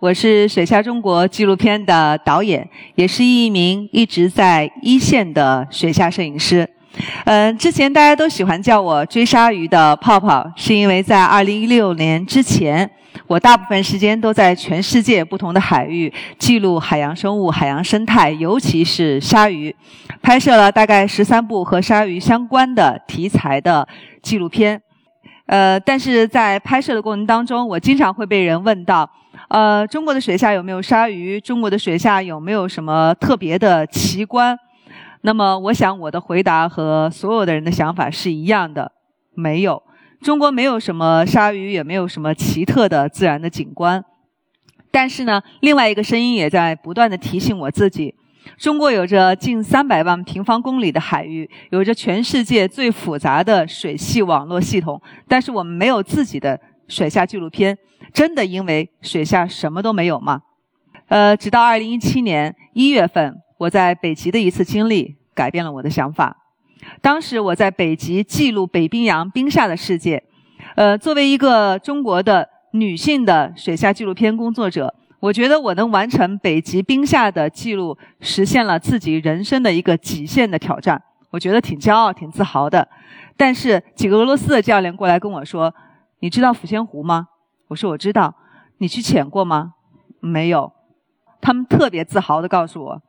我是《水下中国》纪录片的导演，也是一名一直在一线的水下摄影师。嗯，之前大家都喜欢叫我“追鲨鱼的泡泡”，是因为在2016年之前，我大部分时间都在全世界不同的海域记录海洋生物、海洋生态，尤其是鲨鱼，拍摄了大概十三部和鲨鱼相关的题材的纪录片。呃，但是在拍摄的过程当中，我经常会被人问到。呃，中国的水下有没有鲨鱼？中国的水下有没有什么特别的奇观？那么，我想我的回答和所有的人的想法是一样的，没有。中国没有什么鲨鱼，也没有什么奇特的自然的景观。但是呢，另外一个声音也在不断的提醒我自己：中国有着近三百万平方公里的海域，有着全世界最复杂的水系网络系统，但是我们没有自己的水下纪录片。真的因为水下什么都没有吗？呃，直到二零一七年一月份，我在北极的一次经历改变了我的想法。当时我在北极记录北冰洋冰下的世界。呃，作为一个中国的女性的水下纪录片工作者，我觉得我能完成北极冰下的记录，实现了自己人生的一个极限的挑战。我觉得挺骄傲、挺自豪的。但是几个俄罗斯的教练过来跟我说：“你知道抚仙湖吗？”我说我知道，你去潜过吗？没有。他们特别自豪地告诉我，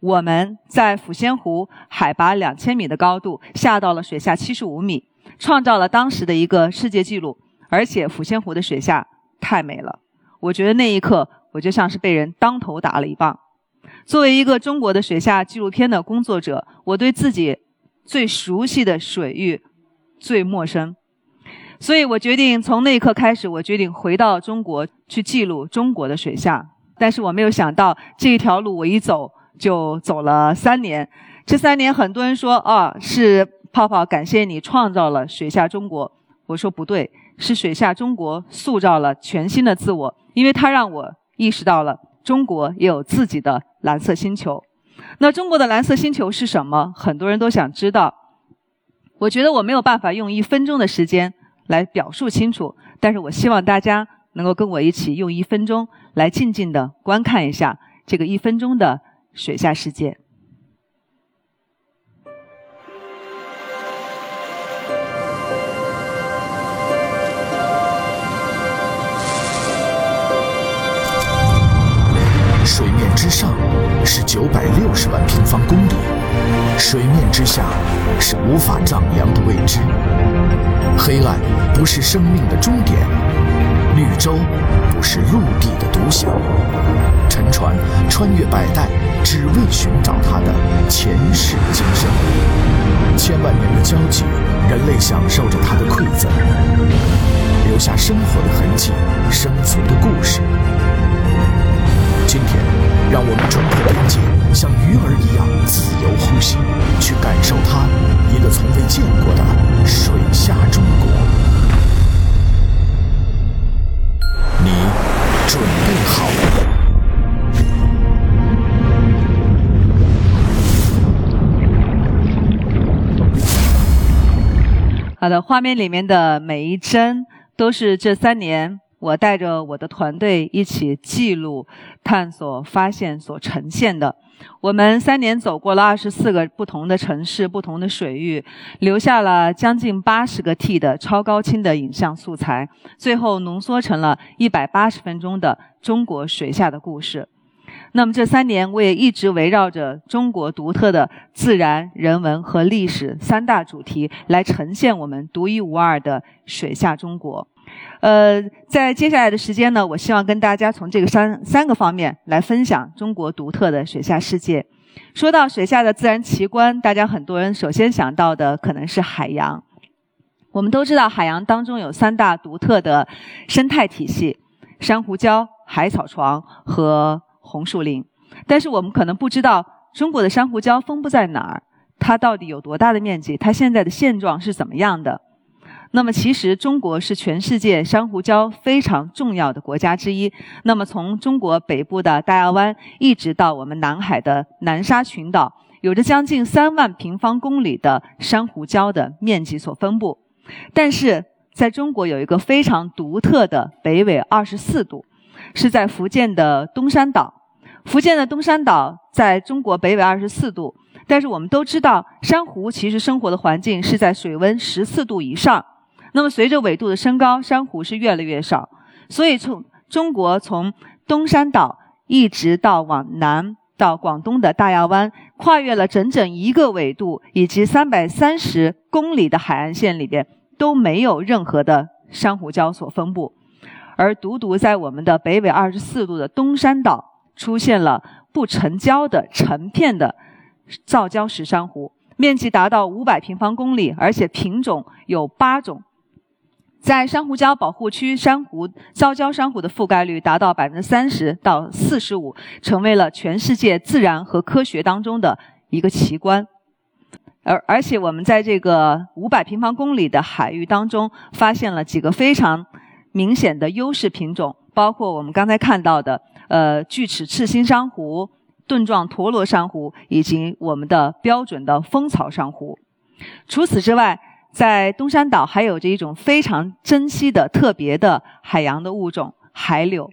我们在抚仙湖海拔两千米的高度下到了水下七十五米，创造了当时的一个世界纪录。而且抚仙湖的水下太美了，我觉得那一刻我就像是被人当头打了一棒。作为一个中国的水下纪录片的工作者，我对自己最熟悉的水域最陌生。所以我决定从那一刻开始，我决定回到中国去记录中国的水下。但是我没有想到，这一条路我一走就走了三年。这三年，很多人说啊，是泡泡感谢你创造了水下中国。我说不对，是水下中国塑造了全新的自我，因为它让我意识到了中国也有自己的蓝色星球。那中国的蓝色星球是什么？很多人都想知道。我觉得我没有办法用一分钟的时间。来表述清楚，但是我希望大家能够跟我一起用一分钟来静静的观看一下这个一分钟的水下世界。水面之上是九百六十万平方公里，水面之下是无法丈量的未知。黑暗不是生命的终点，绿洲不是陆地的独享。沉船穿越百代，只为寻找它的前世今生。千万年的交集，人类享受着它的馈赠，留下生活的痕迹，生存的故事。今天，让我们冲破边界，像鱼儿一样自由呼吸，去感受它一个从未见过的水下中国。你准备好了好的，画面里面的每一帧都是这三年。我带着我的团队一起记录、探索、发现所呈现的。我们三年走过了二十四个不同的城市、不同的水域，留下了将近八十个 T 的超高清的影像素材，最后浓缩成了一百八十分钟的中国水下的故事。那么这三年，我也一直围绕着中国独特的自然、人文和历史三大主题来呈现我们独一无二的水下中国。呃，在接下来的时间呢，我希望跟大家从这个三三个方面来分享中国独特的水下世界。说到水下的自然奇观，大家很多人首先想到的可能是海洋。我们都知道，海洋当中有三大独特的生态体系：珊瑚礁、海草床和红树林。但是我们可能不知道中国的珊瑚礁分布在哪儿，它到底有多大的面积，它现在的现状是怎么样的。那么，其实中国是全世界珊瑚礁非常重要的国家之一。那么，从中国北部的大亚湾，一直到我们南海的南沙群岛，有着将近三万平方公里的珊瑚礁的面积所分布。但是，在中国有一个非常独特的北纬二十四度，是在福建的东山岛。福建的东山岛在中国北纬二十四度，但是我们都知道，珊瑚其实生活的环境是在水温十四度以上。那么，随着纬度的升高，珊瑚是越来越少。所以，从中国从东山岛一直到往南到广东的大亚湾，跨越了整整一个纬度以及三百三十公里的海岸线里边，都没有任何的珊瑚礁所分布。而独独在我们的北纬二十四度的东山岛，出现了不成礁的成片的造礁石珊瑚，面积达到五百平方公里，而且品种有八种。在珊瑚礁保护区，珊瑚礁礁珊瑚的覆盖率达到百分之三十到四十五，成为了全世界自然和科学当中的一个奇观。而而且我们在这个五百平方公里的海域当中，发现了几个非常明显的优势品种，包括我们刚才看到的呃锯齿赤心珊瑚、盾状陀螺珊瑚，以及我们的标准的蜂草珊瑚。除此之外，在东山岛还有着一种非常珍稀的特别的海洋的物种——海柳。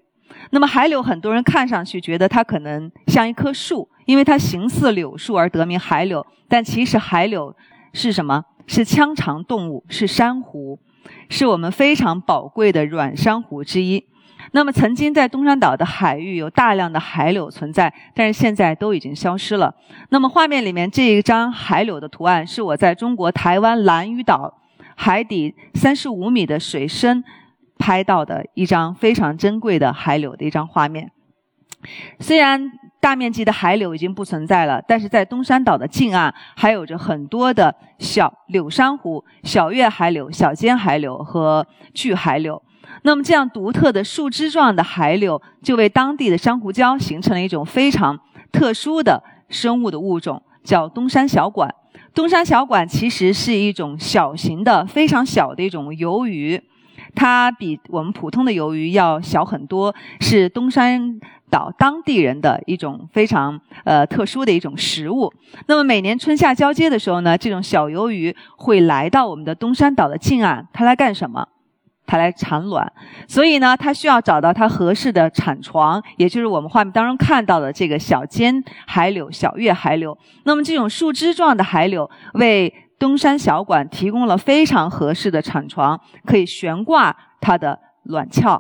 那么海柳，很多人看上去觉得它可能像一棵树，因为它形似柳树而得名海柳。但其实海柳是什么？是腔肠动物，是珊瑚，是我们非常宝贵的软珊瑚之一。那么，曾经在东山岛的海域有大量的海柳存在，但是现在都已经消失了。那么，画面里面这一张海柳的图案，是我在中国台湾兰屿岛海底三十五米的水深拍到的一张非常珍贵的海柳的一张画面。虽然大面积的海柳已经不存在了，但是在东山岛的近岸还有着很多的小柳珊瑚、小月海柳、小尖海柳和巨海柳。那么，这样独特的树枝状的海柳，就为当地的珊瑚礁形成了一种非常特殊的生物的物种，叫东山小管。东山小管其实是一种小型的、非常小的一种鱿鱼，它比我们普通的鱿鱼要小很多，是东山岛当地人的一种非常呃特殊的一种食物。那么，每年春夏交接的时候呢，这种小鱿鱼会来到我们的东山岛的近岸，它来干什么？它来产卵，所以呢，它需要找到它合适的产床，也就是我们画面当中看到的这个小尖海柳、小月海柳。那么，这种树枝状的海柳为东山小管提供了非常合适的产床，可以悬挂它的卵鞘。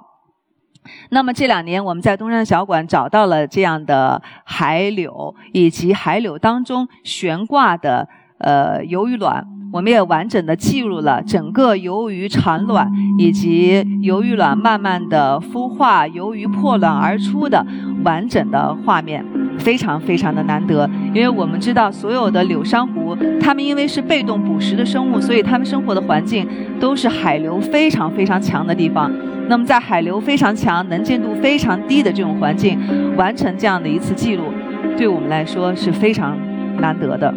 那么这两年，我们在东山小馆找到了这样的海柳，以及海柳当中悬挂的呃鱿鱼卵。我们也完整的记录了整个鱿鱼产卵以及鱿鱼卵慢慢的孵化、鱿鱼破卵而出的完整的画面，非常非常的难得。因为我们知道，所有的柳珊瑚，它们因为是被动捕食的生物，所以它们生活的环境都是海流非常非常强的地方。那么，在海流非常强、能见度非常低的这种环境，完成这样的一次记录，对我们来说是非常难得的。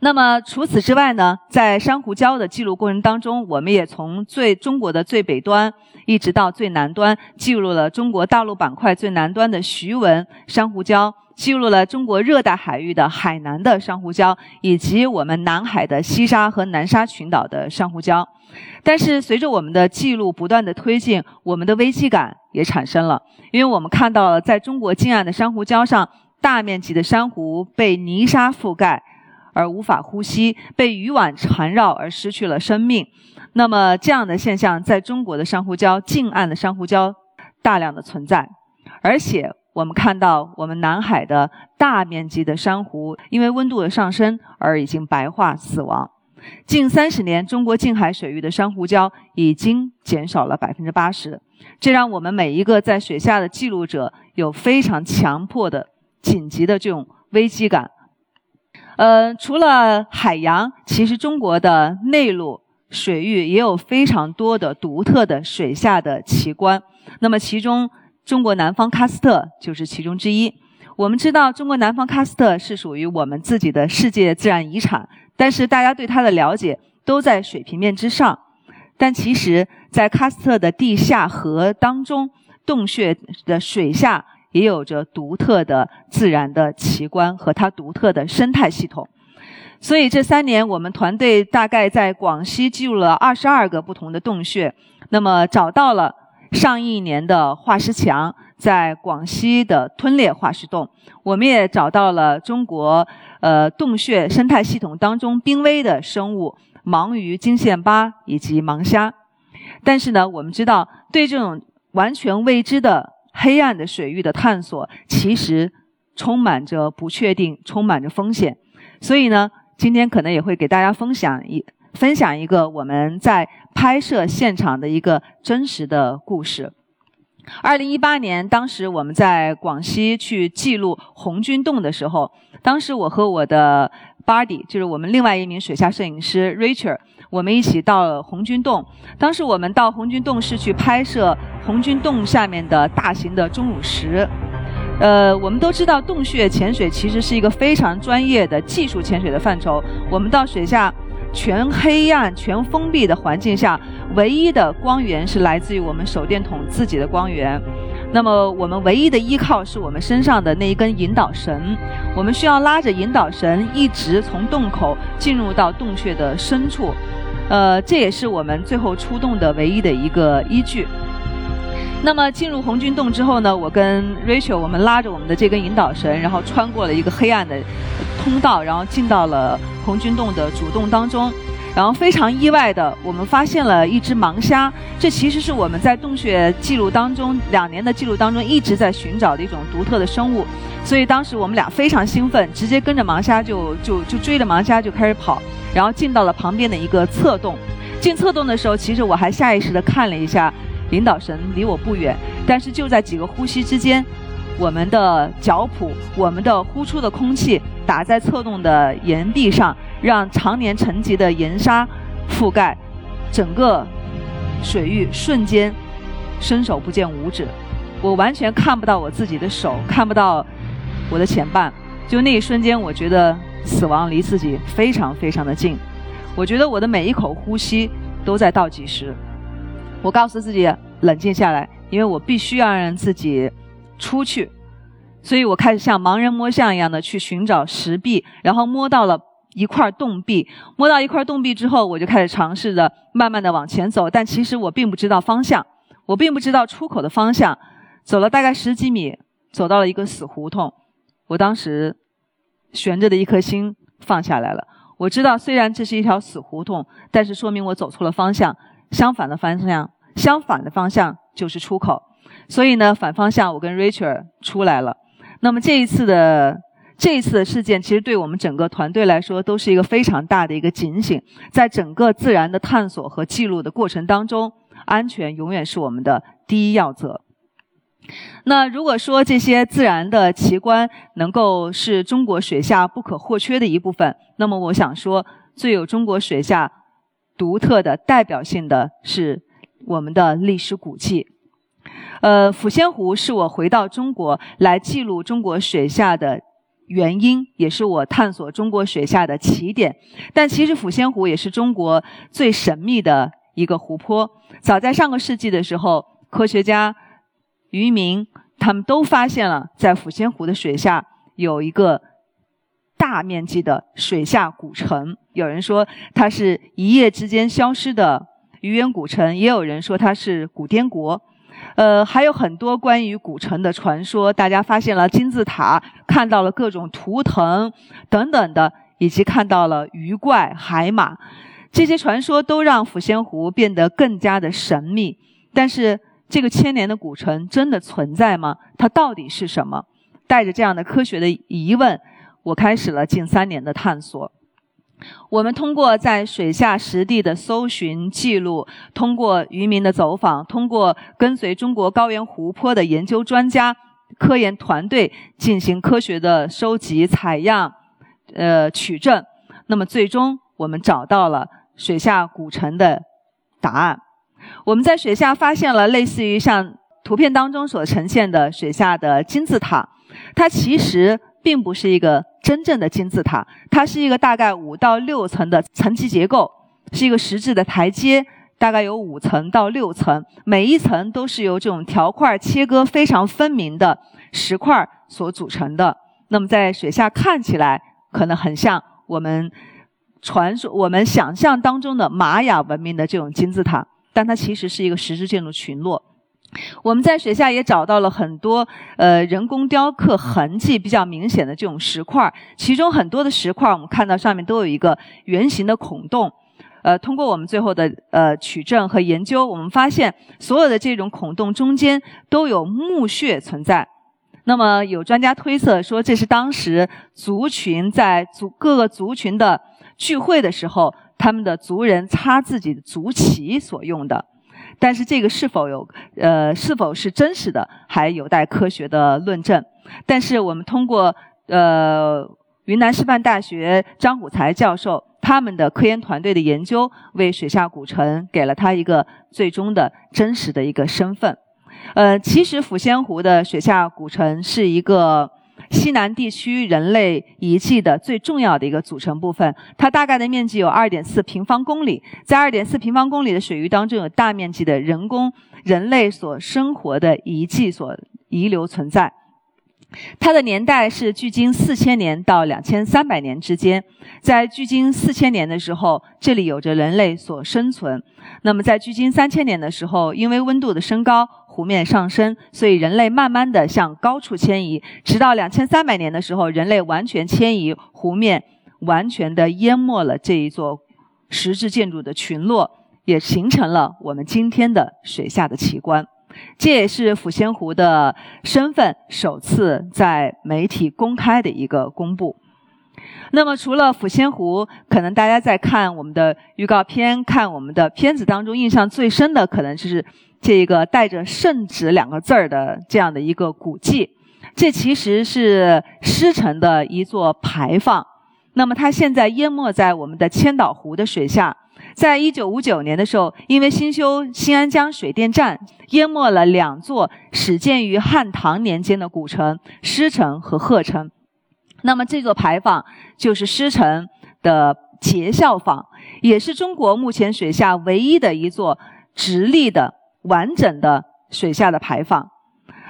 那么除此之外呢，在珊瑚礁的记录过程当中，我们也从最中国的最北端一直到最南端，记录了中国大陆板块最南端的徐闻珊瑚礁，记录了中国热带海域的海南的珊瑚礁，以及我们南海的西沙和南沙群岛的珊瑚礁。但是随着我们的记录不断的推进，我们的危机感也产生了，因为我们看到了在中国近岸的珊瑚礁上，大面积的珊瑚被泥沙覆盖。而无法呼吸，被渔网缠绕而失去了生命。那么，这样的现象在中国的珊瑚礁近岸的珊瑚礁大量的存在。而且，我们看到我们南海的大面积的珊瑚，因为温度的上升而已经白化死亡。近三十年，中国近海水域的珊瑚礁已经减少了百分之八十。这让我们每一个在水下的记录者有非常强迫的、紧急的这种危机感。呃，除了海洋，其实中国的内陆水域也有非常多的独特的水下的奇观。那么，其中中国南方喀斯特就是其中之一。我们知道中国南方喀斯特是属于我们自己的世界自然遗产，但是大家对它的了解都在水平面之上。但其实，在喀斯特的地下河当中，洞穴的水下也有着独特的自然的奇观和它独特的生态系统。所以这三年，我们团队大概在广西记录了二十二个不同的洞穴，那么找到了上亿年的化石墙。在广西的吞裂化石洞，我们也找到了中国呃洞穴生态系统当中濒危的生物盲鱼金线巴以及盲虾。但是呢，我们知道对这种完全未知的黑暗的水域的探索，其实充满着不确定，充满着风险。所以呢，今天可能也会给大家分享一分享一个我们在拍摄现场的一个真实的故事。二零一八年，当时我们在广西去记录红军洞的时候，当时我和我的 buddy，就是我们另外一名水下摄影师 Rachel，我们一起到了红军洞。当时我们到红军洞是去拍摄红军洞下面的大型的钟乳石。呃，我们都知道洞穴潜水其实是一个非常专业的技术潜水的范畴。我们到水下。全黑暗、全封闭的环境下，唯一的光源是来自于我们手电筒自己的光源。那么，我们唯一的依靠是我们身上的那一根引导绳。我们需要拉着引导绳，一直从洞口进入到洞穴的深处。呃，这也是我们最后出洞的唯一的一个依据。那么，进入红军洞之后呢，我跟 Rachel 我们拉着我们的这根引导绳，然后穿过了一个黑暗的通道，然后进到了。红军洞的主洞当中，然后非常意外的，我们发现了一只盲虾。这其实是我们在洞穴记录当中两年的记录当中一直在寻找的一种独特的生物。所以当时我们俩非常兴奋，直接跟着盲虾就就就追着盲虾就开始跑，然后进到了旁边的一个侧洞。进侧洞的时候，其实我还下意识的看了一下领导绳离我不远，但是就在几个呼吸之间。我们的脚蹼，我们的呼出的空气打在侧洞的岩壁上，让常年沉积的岩沙覆盖整个水域，瞬间伸手不见五指。我完全看不到我自己的手，看不到我的前半。就那一瞬间，我觉得死亡离自己非常非常的近。我觉得我的每一口呼吸都在倒计时。我告诉自己冷静下来，因为我必须要让自己。出去，所以我开始像盲人摸象一样的去寻找石壁，然后摸到了一块洞壁。摸到一块洞壁之后，我就开始尝试着慢慢的往前走，但其实我并不知道方向，我并不知道出口的方向。走了大概十几米，走到了一个死胡同。我当时悬着的一颗心放下来了。我知道，虽然这是一条死胡同，但是说明我走错了方向。相反的方向，相反的方向就是出口。所以呢，反方向我跟 Rachel 出来了。那么这一次的这一次的事件，其实对我们整个团队来说，都是一个非常大的一个警醒。在整个自然的探索和记录的过程当中，安全永远是我们的第一要则。那如果说这些自然的奇观能够是中国水下不可或缺的一部分，那么我想说，最有中国水下独特的代表性的是我们的历史古迹。呃，抚仙湖是我回到中国来记录中国水下的原因，也是我探索中国水下的起点。但其实抚仙湖也是中国最神秘的一个湖泊。早在上个世纪的时候，科学家、渔民他们都发现了，在抚仙湖的水下有一个大面积的水下古城。有人说它是一夜之间消失的鱼渊古城，也有人说它是古滇国。呃，还有很多关于古城的传说，大家发现了金字塔，看到了各种图腾等等的，以及看到了鱼怪、海马，这些传说都让抚仙湖变得更加的神秘。但是，这个千年的古城真的存在吗？它到底是什么？带着这样的科学的疑问，我开始了近三年的探索。我们通过在水下实地的搜寻记录，通过渔民的走访，通过跟随中国高原湖泊的研究专家、科研团队进行科学的收集、采样、呃取证，那么最终我们找到了水下古城的答案。我们在水下发现了类似于像图片当中所呈现的水下的金字塔。它其实并不是一个真正的金字塔，它是一个大概五到六层的层级结构，是一个石质的台阶，大概有五层到六层，每一层都是由这种条块切割非常分明的石块所组成的。那么在水下看起来可能很像我们传说、我们想象当中的玛雅文明的这种金字塔，但它其实是一个石质建筑群落。我们在水下也找到了很多呃人工雕刻痕迹比较明显的这种石块，其中很多的石块我们看到上面都有一个圆形的孔洞。呃，通过我们最后的呃取证和研究，我们发现所有的这种孔洞中间都有墓穴存在。那么有专家推测说，这是当时族群在族各个族群的聚会的时候，他们的族人插自己的族旗所用的。但是这个是否有呃是否是真实的，还有待科学的论证。但是我们通过呃云南师范大学张虎才教授他们的科研团队的研究，为水下古城给了他一个最终的真实的一个身份。呃，其实抚仙湖的水下古城是一个。西南地区人类遗迹的最重要的一个组成部分，它大概的面积有二点四平方公里，在二点四平方公里的水域当中，有大面积的人工人类所生活的遗迹所遗留存在。它的年代是距今四千年到两千三百年之间，在距今四千年的时候，这里有着人类所生存；那么在距今三千年的时候，因为温度的升高。湖面上升，所以人类慢慢的向高处迁移，直到两千三百年的时候，人类完全迁移，湖面完全的淹没了这一座石质建筑的群落，也形成了我们今天的水下的奇观。这也是抚仙湖的身份首次在媒体公开的一个公布。那么，除了抚仙湖，可能大家在看我们的预告片、看我们的片子当中，印象最深的可能就是。这个带着“圣旨”两个字儿的这样的一个古迹，这其实是狮城的一座牌坊。那么它现在淹没在我们的千岛湖的水下。在一九五九年的时候，因为新修新安江水电站，淹没了两座始建于汉唐年间的古城——狮城和鹤城。那么这座牌坊就是狮城的节孝坊，也是中国目前水下唯一的一座直立的。完整的水下的牌坊，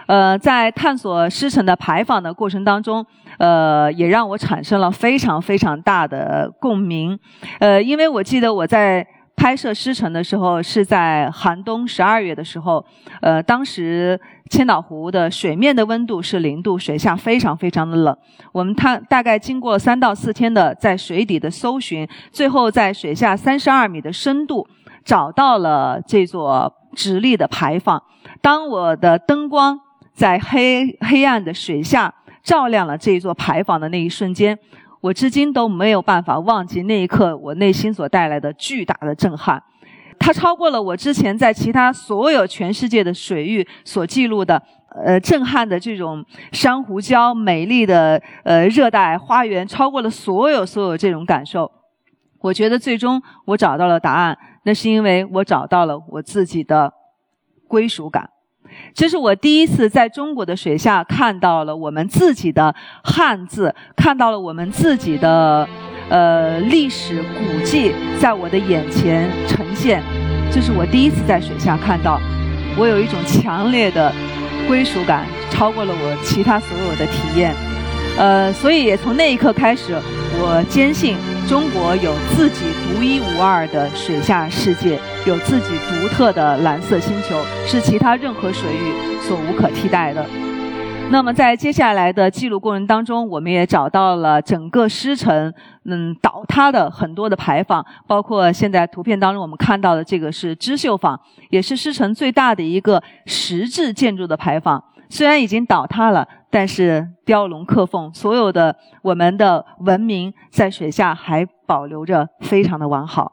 呃，在探索狮城的牌坊的过程当中，呃，也让我产生了非常非常大的共鸣，呃，因为我记得我在拍摄狮城的时候是在寒冬十二月的时候，呃，当时千岛湖的水面的温度是零度，水下非常非常的冷。我们探大概经过三到四天的在水底的搜寻，最后在水下三十二米的深度找到了这座。直立的牌坊，当我的灯光在黑黑暗的水下照亮了这座牌坊的那一瞬间，我至今都没有办法忘记那一刻我内心所带来的巨大的震撼。它超过了我之前在其他所有全世界的水域所记录的，呃，震撼的这种珊瑚礁、美丽的呃热带花园，超过了所有所有这种感受。我觉得最终我找到了答案。那是因为我找到了我自己的归属感，这是我第一次在中国的水下看到了我们自己的汉字，看到了我们自己的呃历史古迹在我的眼前呈现，这是我第一次在水下看到，我有一种强烈的归属感，超过了我其他所有的体验，呃，所以也从那一刻开始，我坚信。中国有自己独一无二的水下世界，有自己独特的蓝色星球，是其他任何水域所无可替代的。那么，在接下来的记录过程当中，我们也找到了整个狮城嗯倒塌的很多的牌坊，包括现在图片当中我们看到的这个是织绣坊，也是狮城最大的一个石质建筑的牌坊。虽然已经倒塌了，但是雕龙刻凤，所有的我们的文明在水下还保留着非常的完好。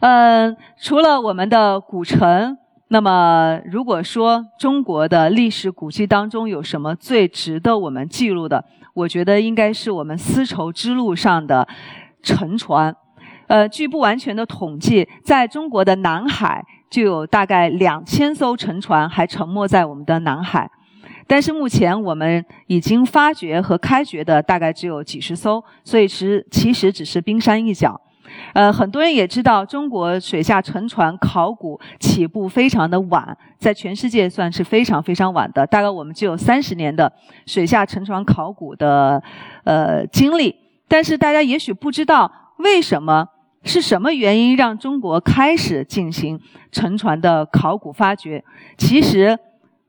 嗯，除了我们的古城，那么如果说中国的历史古迹当中有什么最值得我们记录的，我觉得应该是我们丝绸之路上的沉船。呃，据不完全的统计，在中国的南海。就有大概两千艘沉船还沉没在我们的南海，但是目前我们已经发掘和开掘的大概只有几十艘，所以其其实只是冰山一角。呃，很多人也知道，中国水下沉船考古起步非常的晚，在全世界算是非常非常晚的，大概我们只有三十年的水下沉船考古的呃经历。但是大家也许不知道，为什么是什么原因让中国开始进行沉船的考古发掘？其实，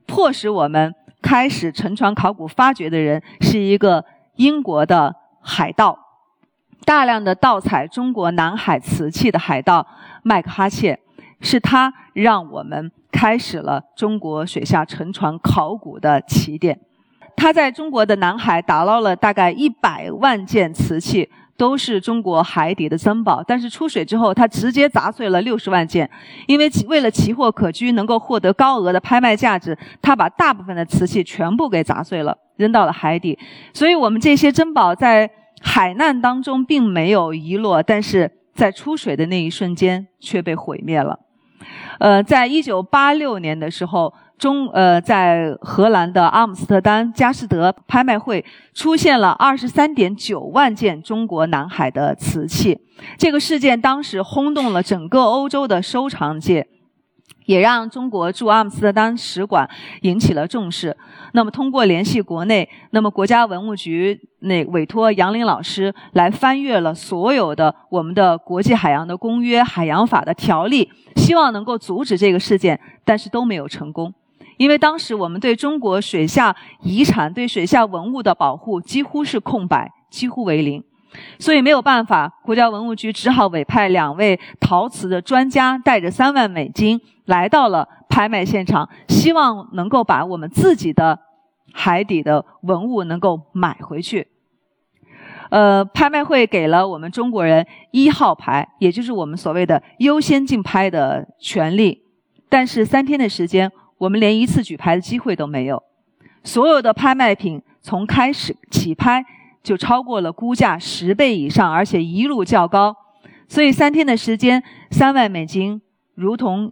迫使我们开始沉船考古发掘的人是一个英国的海盗。大量的盗采中国南海瓷器的海盗麦克哈切，是他让我们开始了中国水下沉船考古的起点。他在中国的南海打捞了大概一百万件瓷器，都是中国海底的珍宝。但是出水之后，他直接砸碎了六十万件，因为为了奇货可居，能够获得高额的拍卖价值，他把大部分的瓷器全部给砸碎了，扔到了海底。所以我们这些珍宝在。海难当中并没有遗落，但是在出水的那一瞬间却被毁灭了。呃，在一九八六年的时候，中呃在荷兰的阿姆斯特丹佳士得拍卖会出现了二十三点九万件中国南海的瓷器，这个事件当时轰动了整个欧洲的收藏界。也让中国驻阿姆斯特丹使馆引起了重视。那么，通过联系国内，那么国家文物局那委托杨林老师来翻阅了所有的我们的国际海洋的公约、海洋法的条例，希望能够阻止这个事件，但是都没有成功。因为当时我们对中国水下遗产、对水下文物的保护几乎是空白，几乎为零。所以没有办法，国家文物局只好委派两位陶瓷的专家，带着三万美金来到了拍卖现场，希望能够把我们自己的海底的文物能够买回去。呃，拍卖会给了我们中国人一号牌，也就是我们所谓的优先竞拍的权利。但是三天的时间，我们连一次举牌的机会都没有。所有的拍卖品从开始起拍。就超过了估价十倍以上，而且一路较高，所以三天的时间，三万美金如同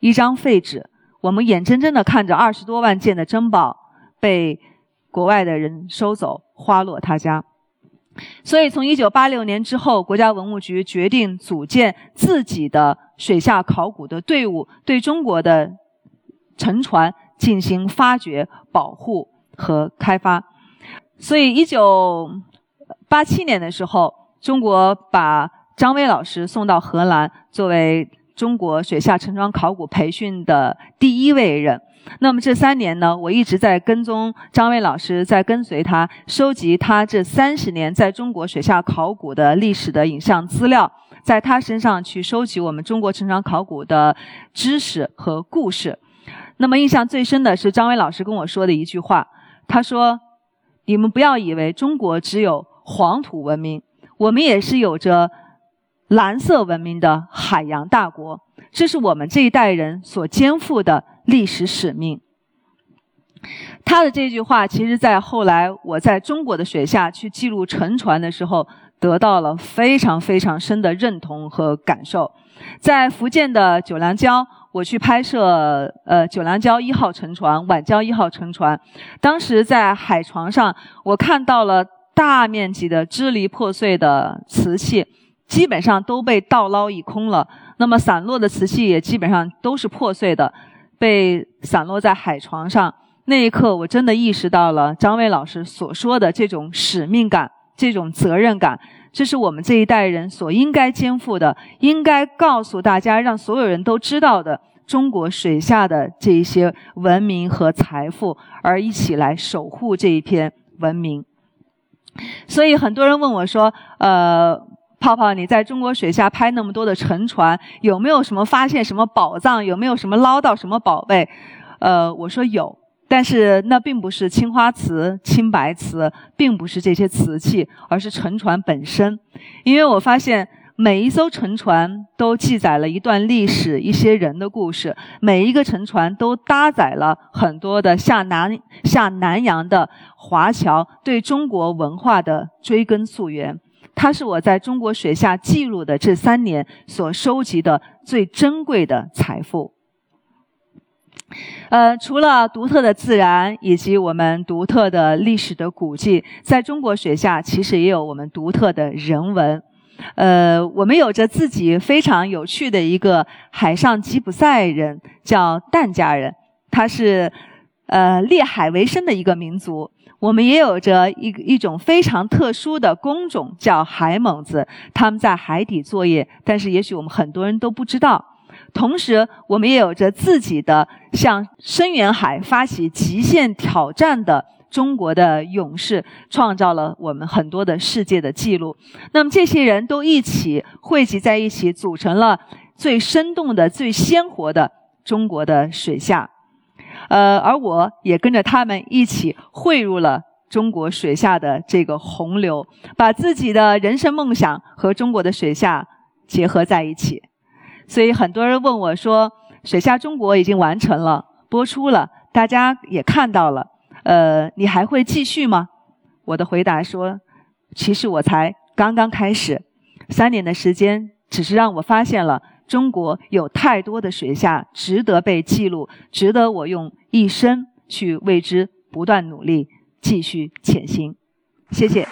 一张废纸。我们眼睁睁的看着二十多万件的珍宝被国外的人收走，花落他家。所以，从一九八六年之后，国家文物局决定组建自己的水下考古的队伍，对中国的沉船进行发掘、保护和开发。所以，一九八七年的时候，中国把张威老师送到荷兰，作为中国水下沉船考古培训的第一位人。那么这三年呢，我一直在跟踪张威老师，在跟随他，收集他这三十年在中国水下考古的历史的影像资料，在他身上去收集我们中国沉船考古的知识和故事。那么印象最深的是张威老师跟我说的一句话，他说。你们不要以为中国只有黄土文明，我们也是有着蓝色文明的海洋大国。这是我们这一代人所肩负的历史使命。他的这句话，其实在后来我在中国的水下去记录沉船的时候，得到了非常非常深的认同和感受。在福建的九良礁。我去拍摄，呃，九良礁一号沉船、晚礁一号沉船，当时在海床上，我看到了大面积的支离破碎的瓷器，基本上都被盗捞一空了。那么散落的瓷器也基本上都是破碎的，被散落在海床上。那一刻，我真的意识到了张伟老师所说的这种使命感、这种责任感。这是我们这一代人所应该肩负的，应该告诉大家，让所有人都知道的中国水下的这一些文明和财富，而一起来守护这一片文明。所以很多人问我说：“呃，泡泡，你在中国水下拍那么多的沉船，有没有什么发现什么宝藏？有没有什么捞到什么宝贝？”呃，我说有。但是那并不是青花瓷、青白瓷，并不是这些瓷器，而是沉船本身。因为我发现每一艘沉船都记载了一段历史、一些人的故事，每一个沉船都搭载了很多的下南下南洋的华侨对中国文化的追根溯源。它是我在中国水下记录的这三年所收集的最珍贵的财富。呃，除了独特的自然以及我们独特的历史的古迹，在中国水下其实也有我们独特的人文。呃，我们有着自己非常有趣的一个海上吉普赛人，叫疍家人，他是呃猎海为生的一个民族。我们也有着一一种非常特殊的工种，叫海猛子，他们在海底作业，但是也许我们很多人都不知道。同时，我们也有着自己的向深远海发起极限挑战的中国的勇士，创造了我们很多的世界的记录。那么，这些人都一起汇集在一起，组成了最生动的、最鲜活的中国的水下。呃，而我也跟着他们一起汇入了中国水下的这个洪流，把自己的人生梦想和中国的水下结合在一起。所以很多人问我说：“水下中国已经完成了，播出了，大家也看到了，呃，你还会继续吗？”我的回答说：“其实我才刚刚开始，三年的时间只是让我发现了中国有太多的水下值得被记录，值得我用一生去为之不断努力，继续前行。”谢谢。